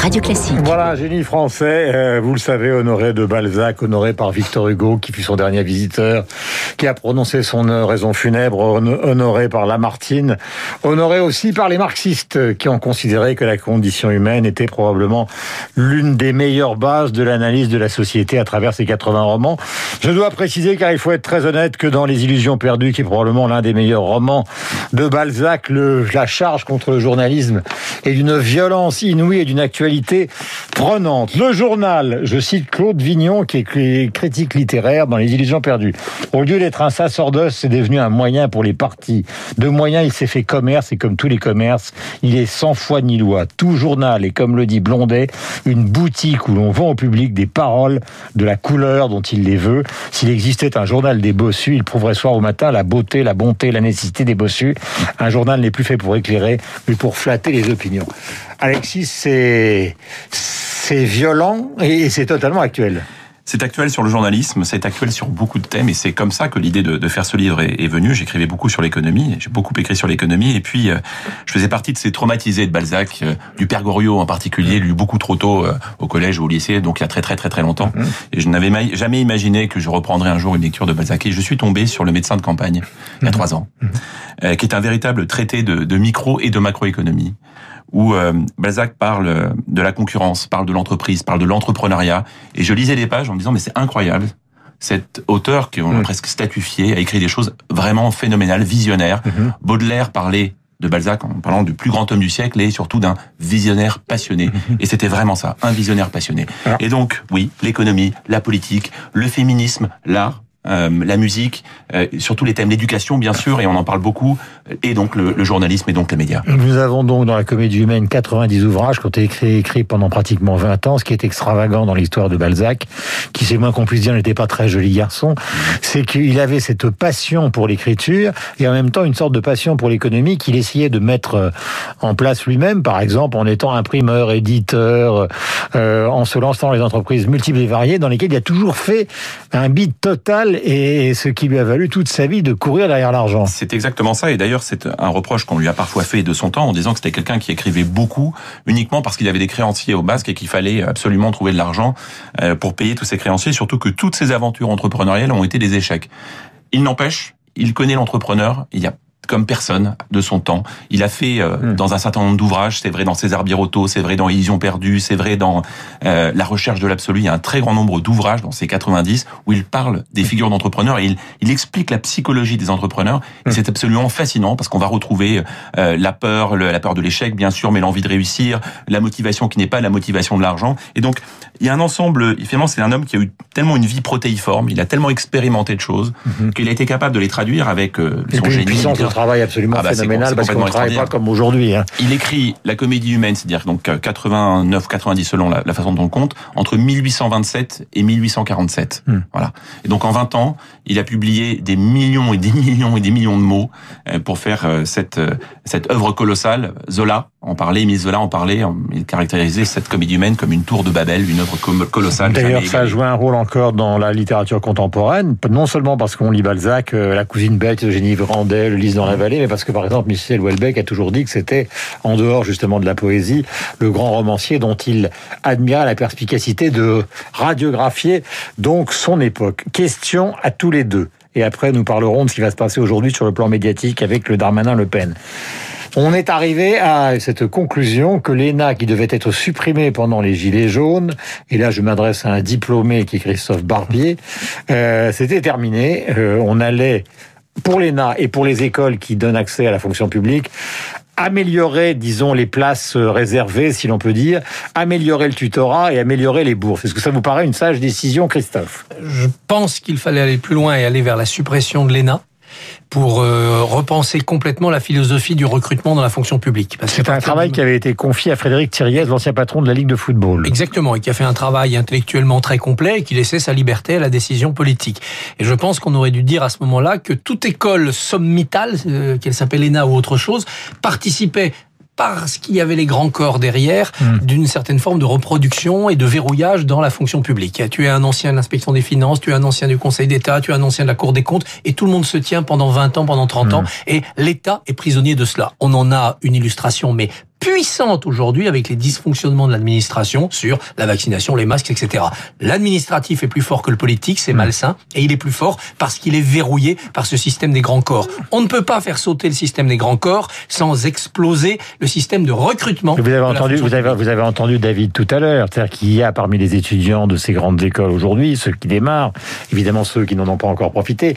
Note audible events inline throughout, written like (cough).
Radio Classique. Voilà, génie français, euh, vous le savez, honoré de Balzac, honoré par Victor Hugo, qui fut son dernier visiteur, qui a prononcé son euh, raison funèbre, honoré par Lamartine, honoré aussi par les marxistes, qui ont considéré que la condition humaine était probablement l'une des meilleures bases de l'analyse de la société à travers ces 80 romans. Je dois préciser, car il faut être très honnête, que dans Les Illusions perdues, qui est probablement l'un des meilleurs romans de Balzac, la charge contre le journalisme est d'une violence inouïe et d'une actualité prenante. Le journal, je cite Claude Vignon, qui est critique littéraire dans Les Illusions perdues. Au lieu d'être un sacerdoce, c'est devenu un moyen pour les partis. De moyens, il s'est fait commerce, et comme tous les commerces, il est sans foi ni loi. Tout journal est, comme le dit Blondet, une boutique où l'on vend au public des paroles de la couleur dont il les veut. S'il existait un journal des bossus, il prouverait soir au matin la beauté, la bonté, la nécessité des bossus. Un journal n'est plus fait pour éclairer, mais pour flatter les opinions. Alexis, c'est c'est violent et c'est totalement actuel. C'est actuel sur le journalisme, c'est actuel sur beaucoup de thèmes, et c'est comme ça que l'idée de, de, faire ce livre est, est venue. J'écrivais beaucoup sur l'économie, j'ai beaucoup écrit sur l'économie, et puis euh, je faisais partie de ces traumatisés de Balzac, euh, du Père Goriot en particulier, lu beaucoup trop tôt euh, au collège ou au lycée, donc il y a très très très très longtemps. Mmh. Et je n'avais jamais imaginé que je reprendrais un jour une lecture de Balzac. Et je suis tombé sur Le médecin de campagne, il y a mmh. trois ans, mmh. qui est un véritable traité de, de micro et de macroéconomie où euh, Balzac parle de la concurrence, parle de l'entreprise, parle de l'entrepreneuriat. Et je lisais les pages en me disant, mais c'est incroyable. Cet auteur, qui on a presque statufié, a écrit des choses vraiment phénoménales, visionnaires. Mm-hmm. Baudelaire parlait de Balzac en parlant du plus grand homme du siècle et surtout d'un visionnaire passionné. Mm-hmm. Et c'était vraiment ça, un visionnaire passionné. Et donc, oui, l'économie, la politique, le féminisme, l'art, euh, la musique, euh, surtout les thèmes d'éducation bien sûr, et on en parle beaucoup, et donc le, le, journalisme et donc les médias. Nous avons donc dans la comédie humaine 90 ouvrages qui ont été écrits, écrits pendant pratiquement 20 ans, ce qui est extravagant dans l'histoire de Balzac, qui c'est moins qu'on puisse dire n'était pas très joli garçon, c'est qu'il avait cette passion pour l'écriture et en même temps une sorte de passion pour l'économie qu'il essayait de mettre euh, en place lui-même, par exemple en étant imprimeur, éditeur, euh, en se lançant dans les entreprises multiples et variées dans lesquelles il a toujours fait un bid total et ce qui lui a valu toute sa vie de courir derrière l'argent. C'est exactement ça. Et d'ailleurs, c'est un reproche qu'on lui a parfois fait de son temps en disant que c'était quelqu'un qui écrivait beaucoup uniquement parce qu'il avait des créanciers au basque et qu'il fallait absolument trouver de l'argent euh, pour payer tous ses créanciers. Surtout que toutes ses aventures entrepreneuriales ont été des échecs. Il n'empêche, il connaît l'entrepreneur. Il y a comme personne de son temps. Il a fait euh, hmm. dans un certain nombre d'ouvrages, c'est vrai dans César Birotteau, c'est vrai dans Illusion perdue, c'est vrai dans euh, La recherche de l'absolu. Il y a un très grand nombre d'ouvrages dans ces 90 où il parle des figures d'entrepreneurs et il, il, explique la psychologie des entrepreneurs. Hmm. c'est absolument fascinant parce qu'on va retrouver euh, la peur, le, la peur de l'échec, bien sûr, mais l'envie de réussir, la motivation qui n'est pas la motivation de l'argent. Et donc, il y a un ensemble, finalement, c'est un homme qui a eu tellement une vie protéiforme, il a tellement expérimenté de choses, hmm. qu'il a été capable de les traduire avec euh, son génie travail absolument ah bah phénoménal parce qu'on ne travaille pas comme aujourd'hui. Hein. Il écrit la comédie humaine, c'est-à-dire donc 89-90 selon la, la, façon dont on compte, entre 1827 et 1847. Hmm. Voilà. Et donc en 20 ans, il a publié des millions et des (laughs) millions et des millions de mots euh, pour faire euh, cette euh, cette œuvre colossale. Zola en parlait, Zola en parlait, il caractérisait cette comédie humaine comme une tour de Babel, une œuvre colossale. D'ailleurs, ça a joué un rôle encore dans la littérature contemporaine, non seulement parce qu'on lit Balzac, La cousine bête, Eugénie Grandet, Le lys dans la vallée, mais parce que par exemple Michel Houellebecq a toujours dit que c'était en dehors justement de la poésie le grand romancier dont il admirait la perspicacité de radiographier donc son époque. Question à tous les deux. Et après, nous parlerons de ce qui va se passer aujourd'hui sur le plan médiatique avec le Darmanin-Le Pen. On est arrivé à cette conclusion que l'ENA, qui devait être supprimée pendant les Gilets jaunes, et là je m'adresse à un diplômé qui est Christophe Barbier, euh, c'était terminé. Euh, on allait, pour l'ENA et pour les écoles qui donnent accès à la fonction publique, améliorer, disons, les places réservées, si l'on peut dire, améliorer le tutorat et améliorer les bourses. Est-ce que ça vous paraît une sage décision, Christophe? Je pense qu'il fallait aller plus loin et aller vers la suppression de l'ENA pour euh, repenser complètement la philosophie du recrutement dans la fonction publique. C'est un travail qui avait été confié à Frédéric Thiriez, l'ancien patron de la Ligue de football. Exactement, et qui a fait un travail intellectuellement très complet et qui laissait sa liberté à la décision politique. Et je pense qu'on aurait dû dire à ce moment-là que toute école sommitale, euh, qu'elle s'appelle ENA ou autre chose, participait parce qu'il y avait les grands corps derrière, hmm. d'une certaine forme de reproduction et de verrouillage dans la fonction publique. Tu es un ancien de l'inspection des finances, tu es un ancien du Conseil d'État, tu es un ancien de la Cour des comptes, et tout le monde se tient pendant 20 ans, pendant 30 ans, hmm. et l'État est prisonnier de cela. On en a une illustration, mais puissante aujourd'hui avec les dysfonctionnements de l'administration sur la vaccination, les masques, etc. L'administratif est plus fort que le politique, c'est malsain, et il est plus fort parce qu'il est verrouillé par ce système des grands corps. On ne peut pas faire sauter le système des grands corps sans exploser le système de recrutement. Vous avez entendu, vous avez, vous avez entendu David tout à l'heure, c'est-à-dire qu'il y a parmi les étudiants de ces grandes écoles aujourd'hui, ceux qui démarrent, évidemment ceux qui n'en ont pas encore profité,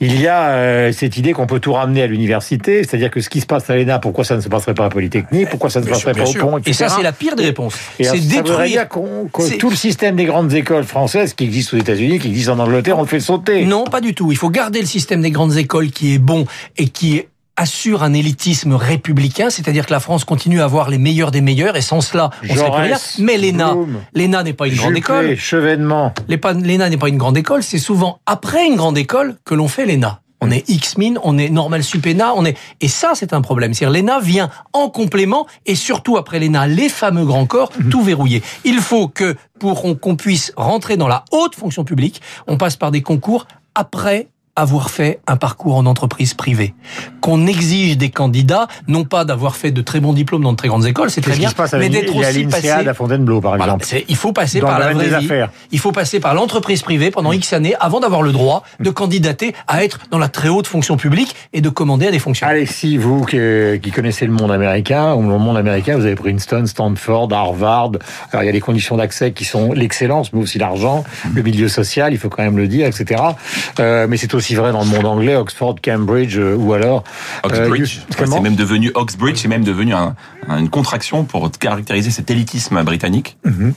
il y a euh, cette idée qu'on peut tout ramener à l'université, c'est-à-dire que ce qui se passe à l'ENA, pourquoi ça ne se passerait pas à Polytechnique, pourquoi ça ne se passerait pas au pont, etc. Et ça, c'est la pire des réponses. C'est détruire tout le système des grandes écoles françaises qui existent aux États-Unis, qui existent en Angleterre, on le fait sauter. Non, pas du tout. Il faut garder le système des grandes écoles qui est bon et qui assure un élitisme républicain, c'est-à-dire que la France continue à avoir les meilleurs des meilleurs, et sans cela, on serait plus rien. Mais l'ENA, l'ENA n'est pas une grande école. Chevènement. L'ENA n'est pas une grande école, c'est souvent après une grande école que l'on fait l'ENA. On est X-Min, on est Normal Supena, on est et ça c'est un problème. C'est-à-dire l'ENA vient en complément et surtout après l'ENA, les fameux grands corps, mhm. tout verrouillé. Il faut que pour qu'on puisse rentrer dans la haute fonction publique, on passe par des concours après avoir fait un parcours en entreprise privée. Qu'on exige des candidats, non pas d'avoir fait de très bons diplômes dans de très grandes écoles, c'est très bien, mais d'être aussi passé... à Fontainebleau, par exemple. il faut passer par la vraie vie. Il faut passer par l'entreprise privée pendant X années avant d'avoir le droit de candidater à être dans la très haute fonction publique et de commander à des fonctions. Alexis, vous qui connaissez le monde américain, le monde américain, vous avez Princeton, Stanford, Harvard. Alors il y a des conditions d'accès qui sont l'excellence, mais aussi l'argent, le milieu social, il faut quand même le dire, etc. Euh, mais c'est aussi aussi vrai dans le monde anglais, Oxford, Cambridge euh, ou alors euh, Oxbridge. c'est même devenu Oxbridge, c'est même devenu une contraction pour caractériser cet élitisme britannique. Mhm.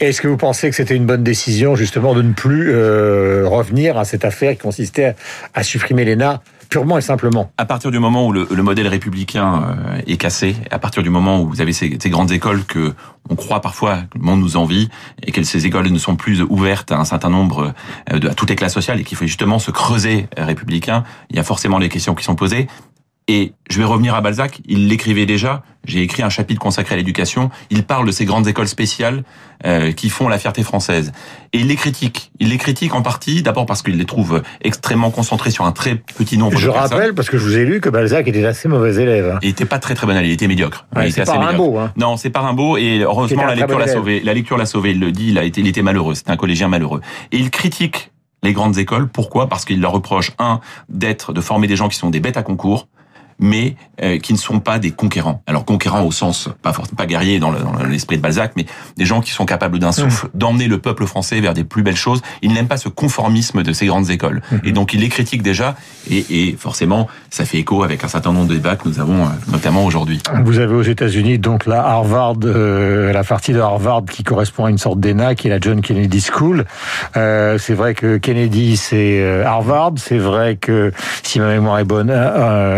Est-ce que vous pensez que c'était une bonne décision justement de ne plus euh, revenir à cette affaire qui consistait à supprimer l'ENA purement et simplement. À partir du moment où le, modèle républicain euh, est cassé, à partir du moment où vous avez ces, grandes écoles que on croit parfois que le monde nous envie et que ces écoles ne sont plus ouvertes à un certain nombre euh, de à toutes les classes sociales et qu'il faut justement se creuser républicain, il y a forcément les questions qui sont posées. Et je vais revenir à Balzac, il l'écrivait déjà, j'ai écrit un chapitre consacré à l'éducation, il parle de ces grandes écoles spéciales euh, qui font la fierté française. Et il les critique. Il les critique en partie, d'abord parce qu'il les trouve extrêmement concentrés sur un très petit nombre je de personnes. Je rappelle, parce que je vous ai lu, que Balzac était assez mauvais élève. Hein. Il était pas très très bon élève, il était médiocre. c'est pas un beau. Hein. Non, c'est pas un beau, et heureusement la lecture l'a sauvé. La lecture l'a sauvé, il le dit, il, a été, il était malheureux, c'était un collégien malheureux. Et il critique les grandes écoles. Pourquoi? Parce qu'il leur reproche, un, d'être, de former des gens qui sont des bêtes à concours, mais euh, qui ne sont pas des conquérants. Alors conquérants au sens pas pas guerrier dans l'esprit de Balzac, mais des gens qui sont capables d'un souffle, mmh. d'emmener le peuple français vers des plus belles choses. Il n'aime pas ce conformisme de ces grandes écoles, mmh. et donc il les critique déjà, et, et, forcément ça fait écho avec un certain nombre de débats que nous avons euh, notamment aujourd'hui. Vous avez aux États-Unis donc la Harvard, euh, la partie de Harvard qui correspond à une sorte d'ENA, qui est la John Kennedy School. Euh, c'est vrai que Kennedy c'est Harvard, c'est vrai que si ma mémoire est bonne,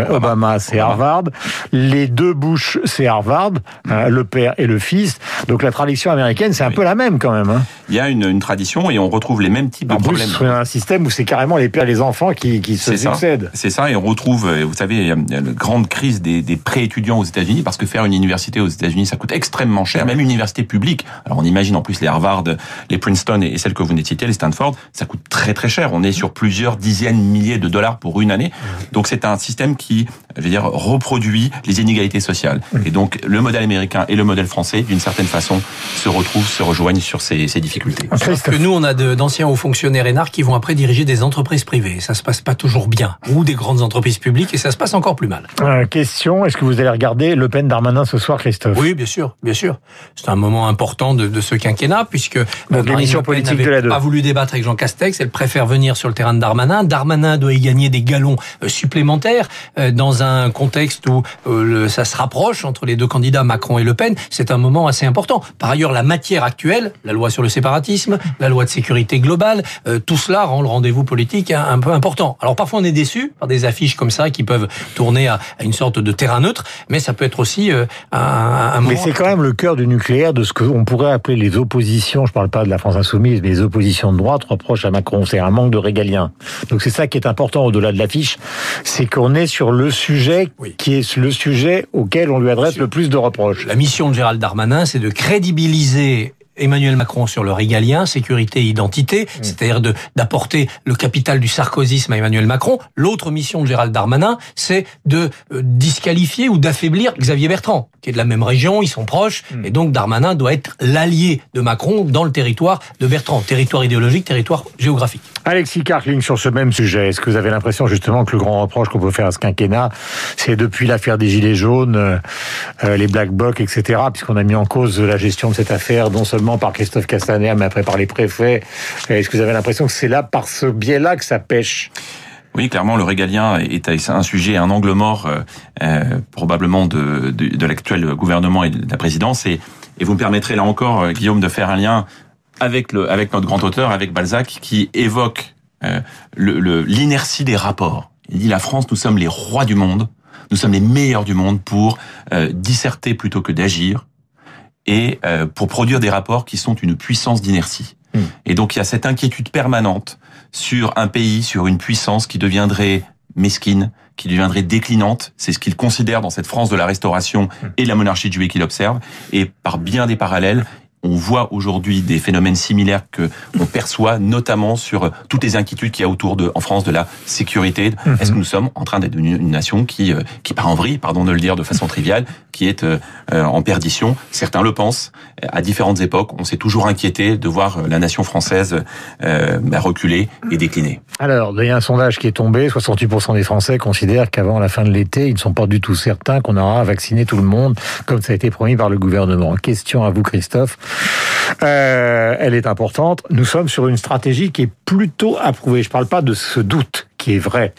Obama c'est Harvard. Les deux Bush, c'est Harvard, hein, le père et le fils. Donc la tradition américaine, c'est un peu la même quand même. Hein. Il y a une, tradition et on retrouve les mêmes types de problèmes. C'est un système où c'est carrément les pères et les enfants qui, se succèdent. C'est ça, et on retrouve, euh, vous savez, il y a une grande crise des, des pré-étudiants aux États-Unis parce que faire une université aux États-Unis, ça coûte extrêmement cher, même une université publique. Alors on imagine en plus les Harvard, les Princeton et celles que vous venez de citer, les Stanford, ça coûte très très cher. On est sur plusieurs dizaines, milliers de dollars pour une année. Donc c'est un système qui je veux dire, reproduit les inégalités sociales. Et donc, le modèle américain et le modèle français, d'une certaine façon, se retrouvent, se rejoignent sur ces, ces difficultés. Parce que nous, on a d'anciens hauts fonctionnaires énarques qui vont après diriger des entreprises privées. Ça se passe pas toujours bien. Ou des grandes entreprises publiques, et ça se passe encore plus mal. Euh, question, est-ce que vous allez regarder Le Pen Darmanin ce soir, Christophe? Oui, bien sûr, bien sûr. C'est un moment important de, de ce quinquennat, puisque l'émission politique de la n'a pas voulu débattre avec Jean Castex, elle préfère venir sur le terrain de Darmanin. Darmanin doit y gagner des galons euh, supplémentaires euh, dans un contexte où euh, ça se rapproche entre les deux candidats Macron et Le Pen, c'est un moment assez important. Par ailleurs, la matière actuelle, la loi sur le séparatisme, la loi de sécurité globale, euh, tout cela rend le rendez-vous politique un, peu important. Alors parfois on est déçu par des affiches comme ça qui peuvent tourner à, une sorte de terrain neutre, mais ça peut être aussi un, un moment. Mais c'est quand même le cœur du nucléaire de ce qu'on pourrait appeler les oppositions. Je parle pas de la France insoumise, mais les oppositions de droite reprochent à Macron. C'est un manque de régalien. Donc c'est ça qui est important au-delà de l'affiche, c'est qu'on est sur le sujet qui est le sujet auquel on lui adresse le plus de reproches. La mission de Gérald Darmanin, c'est de crédibiliser Emmanuel Macron sur le régalien, sécurité et identité, mmh. c'est-à-dire d'apporter le capital du sarkozysme à Emmanuel Macron. L'autre mission de Gérald Darmanin, c'est de euh, disqualifier ou d'affaiblir Xavier Bertrand, qui est de la même région, ils sont proches, Hmm. et donc Darmanin doit être l'allié de Macron dans le territoire de Bertrand, territoire idéologique, territoire géographique. Alexis Karkling, sur ce même sujet, est-ce que vous avez l'impression justement que le grand reproche qu'on peut faire à ce quinquennat, c'est depuis l'affaire des Gilets jaunes, euh, euh, les Black Blocs, etc., puisqu'on a mis en cause la gestion de cette affaire, non seulement par Christophe Castaner, mais après par les préfets, est-ce que vous avez l'impression que c'est là, par ce biais-là, que ça pêche? Oui, clairement, le régalien est un sujet, un angle mort euh, euh, probablement de, de, de l'actuel gouvernement et de la présidence. Et, et vous me permettrez là encore, euh, Guillaume, de faire un lien avec, le, avec notre grand auteur, avec Balzac, qui évoque euh, l'inertie le, des rapports. Il dit la France, nous sommes les rois du monde, nous sommes les meilleurs du monde pour euh, disserter plutôt que d'agir et euh, pour produire des rapports qui sont une puissance d'inertie. Mmh. Et donc il y a cette inquiétude permanente sur un pays, sur une puissance qui deviendrait mesquine, qui deviendrait déclinante. C'est ce qu'il considère dans cette France de la Restauration et de la monarchie de Juillet qu'il observe. Et par bien des parallèles, on voit aujourd'hui des phénomènes similaires que on perçoit notamment sur toutes les inquiétudes qu'il y a autour de en France de la sécurité. Mmh. Est-ce que nous sommes en train d'être une, une, nation qui euh, qui part en vrille, pardon de le dire de façon triviale, qui est euh, en perdition? Certains le pensent. À différentes époques, on s'est toujours inquiété de voir la nation française euh, bah, reculer et décliner. Alors, il y a un sondage qui est tombé. 68% des Français considèrent qu'avant la fin de l'été, ils ne sont pas du tout certains qu'on aura vacciné tout le monde, comme ça a été promis par le gouvernement. Question à vous, Christophe. Euh, elle est importante. Nous sommes sur une stratégie qui est plutôt approuvée. Je ne parle pas de ce doute qui est vrai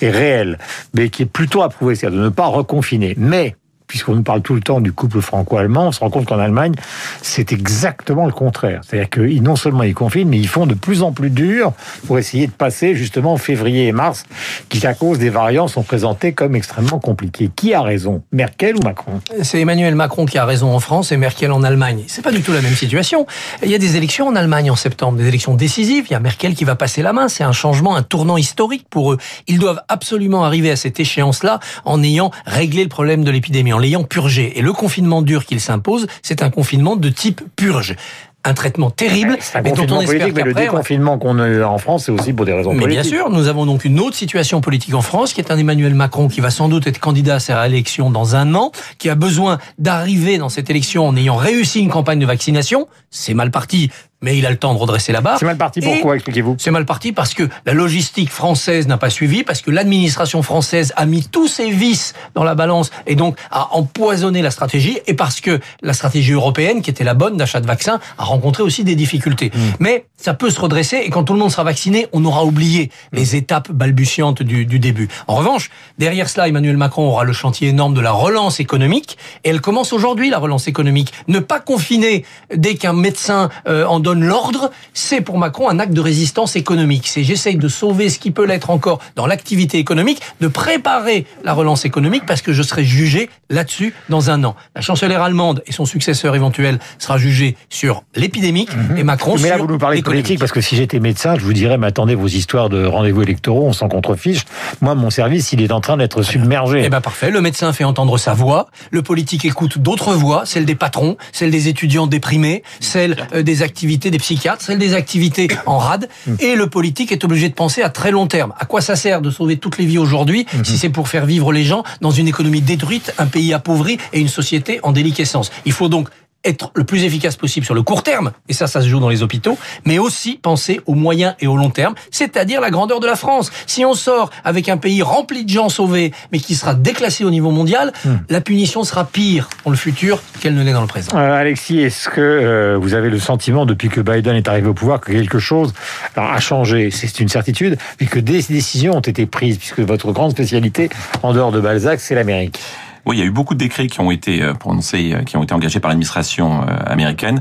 et réel, mais qui est plutôt approuvée, c'est-à-dire de ne pas reconfiner. Mais puisqu'on nous parle tout le temps du couple franco-allemand, on se rend compte qu'en Allemagne, c'est exactement le contraire. C'est-à-dire qu'ils non seulement ils confinent, mais ils font de plus en plus dur pour essayer de passer justement février et mars, qui à cause des variants sont présentés comme extrêmement compliqués. Qui a raison, Merkel ou Macron? C'est Emmanuel Macron qui a raison en France et Merkel en Allemagne. C'est pas du tout la même situation. Il y a des élections en Allemagne en septembre, des élections décisives. Il y a Merkel qui va passer la main. C'est un changement, un tournant historique pour eux. Ils doivent absolument arriver à cette échéance-là en ayant réglé le problème de l'épidémie l'ayant purgé. Et le confinement dur qu'il s'impose, c'est un confinement de type purge un traitement terrible, un mais dont on espère mais le déconfinement qu'on a eu en France, c'est aussi pour des raisons mais politiques. bien sûr, nous avons donc une autre situation politique en France, qui est un Emmanuel Macron qui va sans doute être candidat à sa réélection dans un an, qui a besoin d'arriver dans cette élection en ayant réussi une campagne de vaccination. C'est mal parti, mais il a le temps de redresser la barre. C'est mal parti, pourquoi expliquez-vous? C'est mal parti parce que la logistique française n'a pas suivi, parce que l'administration française a mis tous ses vices dans la balance et donc a empoisonné la stratégie, et parce que la stratégie européenne, qui était la bonne d'achat de vaccins, a rencontré aussi des difficultés. Mmh. Mais ça peut se redresser, et quand tout le monde sera vacciné, on aura oublié mmh. les étapes balbutiantes du, du début. En revanche, derrière cela, Emmanuel Macron aura le chantier énorme de la relance économique, et elle commence aujourd'hui, la relance économique. Ne pas confiner dès qu'un médecin euh, en donne l'ordre, c'est pour Macron un acte de résistance économique. C'est j'essaye de sauver ce qui peut l'être encore dans l'activité économique, de préparer la relance économique parce que je serai jugé là-dessus dans un an. La chancelière allemande et son successeur éventuel sera jugé sur l'épidémique mmh. et Macron mais sur là, vous nous parlez de politique parce que si j'étais médecin, je vous dirais, mais attendez vos histoires de rendez-vous électoraux, on s'en contrefiche. Moi, mon service, il est en train d'être submergé. Eh ben parfait. Le médecin fait entendre sa voix. Le politique écoute d'autres voix, celle des patrons, celle des étudiants déprimés, celle euh, des activités des psychiatres, celle des activités en rade. Et le politique est obligé de penser à très long terme. À quoi ça sert de sauver toutes les vies aujourd'hui si c'est pour faire vivre les gens dans une économie détruite, un pays appauvri et une société en déliquescence? Il faut donc être le plus efficace possible sur le court terme, et ça, ça se joue dans les hôpitaux, mais aussi penser au moyen et au long terme, c'est-à-dire la grandeur de la France. Si on sort avec un pays rempli de gens sauvés, mais qui sera déclassé au niveau mondial, mmh. la punition sera pire pour le futur qu'elle ne l'est dans le présent. Euh, Alexis, est-ce que euh, vous avez le sentiment, depuis que Biden est arrivé au pouvoir, que quelque chose a changé? C'est une certitude, mais que des décisions ont été prises, puisque votre grande spécialité, en dehors de Balzac, c'est l'Amérique. Oui, il y a eu beaucoup de décrets qui ont été prononcés, qui ont été engagés par l'administration américaine.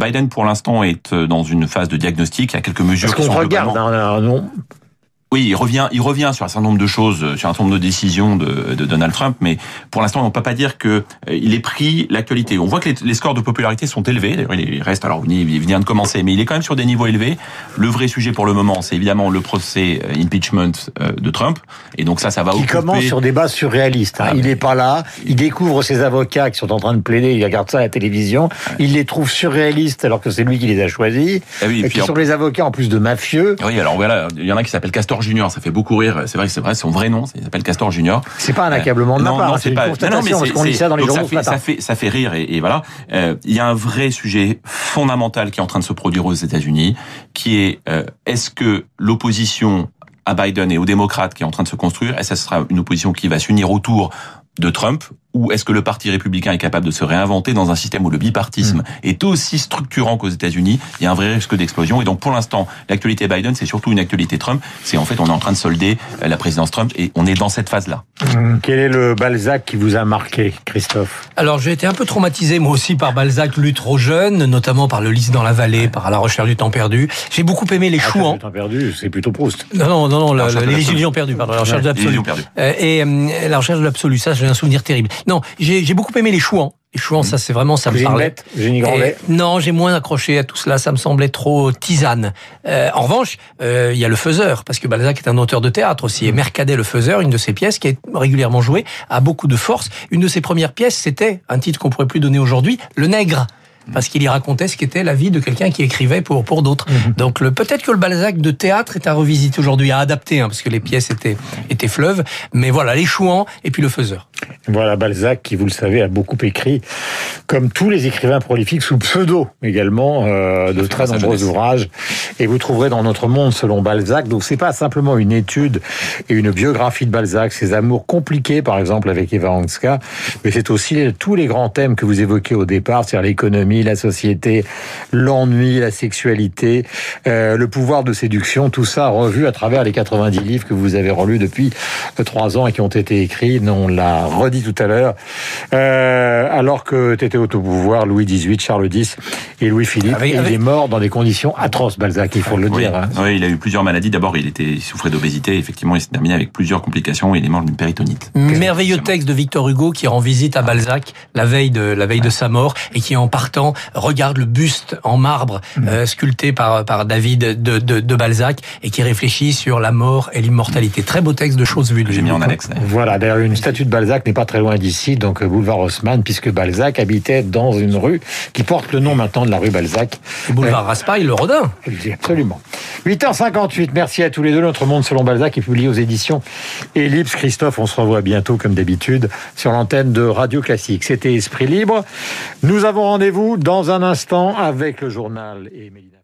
Biden, pour l'instant, est dans une phase de diagnostic. Il y a quelques mesures Parce qui qu'on regarde, hein, non Oui, il revient, il revient sur un certain nombre de choses, euh, sur un certain nombre de décisions de, de Donald Trump, mais pour l'instant, on ne peut pas dire que euh, il ait pris l'actualité. On voit que les, les scores de popularité sont élevés. D'ailleurs, il reste, alors il vient de commencer, mais il est quand même sur des niveaux élevés. Le vrai sujet pour le moment, c'est évidemment le procès euh, impeachment de Trump, et donc ça, ça va qui occuper. commence sur des bases surréalistes. hein. Ah, il n'est pas là, il découvre ses avocats qui sont en train de plaider, il regarde ça à la télévision, il les trouve surréalistes alors que c'est lui qui les a choisis, Ah oui, et qui en- sont les avocats en plus de mafieux. Oui, alors voilà, il y en a qui s'appelle Castor Castor Junior, ça fait beaucoup rire. C'est vrai que c'est vrai, son vrai nom, il s'appelle Castor Junior. C'est pas un accablement de ma non, part, non, hein, c'est une pas. constatation, non, non, parce qu'on lit ça dans les journaux ça fait, ça fait, ça fait rire et, et voilà. Euh, Il y a un vrai sujet fondamental qui est en train de se produire aux États-Unis, qui est euh, est-ce que l'opposition à Biden et aux démocrates qui est en train de se construire, est-ce que ce sera une opposition qui va s'unir autour de Trump ou est-ce que le Parti républicain est capable de se réinventer dans un système où le bipartisme est aussi structurant qu'aux États-Unis? Il y a un vrai risque d'explosion. Et donc, pour l'instant, l'actualité Biden, c'est surtout une actualité Trump. C'est en fait, on est en train de solder euh, la présidence Trump et on est dans cette phase-là. Hum, Quel est le Balzac qui vous a marqué, Christophe? Alors j'ai été un peu traumatisé moi aussi par Balzac, lu trop jeune, notamment par le Lys dans la vallée, par la recherche du temps perdu. J'ai beaucoup aimé les chouans. Temps perdu, c'est plutôt Proust. Non, non, non, non, la- de les illusions perdues, pardon, la recherche de l'absolu. Euh, et euh, la recherche de l'absolu, ça, j'ai un souvenir terrible. Non, j'ai beaucoup aimé les chouans. Les chouans, ça, c'est vraiment, ça me parlait. Eugénie Grandet. Et non, j'ai moins accroché à tout cela. Ça me semblait trop tisane. Euh, en revanche, euh, il y a le faiseur, parce que Balzac est un auteur de théâtre aussi. Et Mercadet le faiseur, une de ses pièces qui est régulièrement jouée, a beaucoup de force. Une de ses premières pièces, c'était un titre qu'on pourrait plus donner aujourd'hui, Le Nègre. Parce qu'il y racontait ce qu'était la vie de quelqu'un qui écrivait pour pour d'autres. Donc le peut-être que le Balzac de théâtre est à revisiter aujourd'hui, à adapter, hein, parce que les pièces étaient étaient fleuves. Mais voilà, les chouans et puis le faiseur. Voilà Balzac qui, vous le savez, a beaucoup écrit, comme tous les écrivains prolifiques sous pseudo également, euh, de très nombreux ouvrages. Et vous trouverez dans Notre Monde selon Balzac. Donc c'est pas simplement une étude et une biographie de Balzac, ses amours compliqués, par exemple avec Eva Hanska, mais c'est aussi tous les grands thèmes que vous évoquez au départ, c'est-à-dire l'économie, la société, l'ennui, la sexualité, euh, le pouvoir de séduction, tout ça revu à travers les 90 livres que vous avez relus depuis trois ans et qui ont été écrits. Non, on l'a redit tout à l'heure. Euh, alors que t'étais au pouvoir, Louis XVIII, Charles X et Louis-Philippe, Avec- et il est mort dans des conditions atroces, Balzac, il faut le Oui, dire. hein. oui, il a eu plusieurs maladies. D'abord, il était, il souffrait d'obésité. Effectivement, il s'est terminé avec plusieurs complications. Il est mort d'une péritonite. Merveilleux texte de Victor Hugo qui rend visite à Balzac la veille de la veille de sa mort et qui en partant regarde le buste en marbre euh, sculpté par par David de, de, de Balzac et qui réfléchit sur la mort et l'immortalité. Très beau texte de choses vues. de J'ai mis en annexe. Voilà, d'ailleurs, une statue de Balzac n'est pas très loin d'ici, donc euh, boulevard Haussmann, puisque Balzac habitait dans une rue qui porte le nom maintenant de la rue Balzac. Le boulevard Raspail, le Rodin. Absolument. 8h58, merci à tous les deux. Notre monde selon Balzac est publié aux éditions Ellipse. Christophe, on se revoit bientôt, comme d'habitude, sur l'antenne de Radio Classique. C'était Esprit Libre. Nous avons rendez-vous dans un instant avec le journal et Mélina.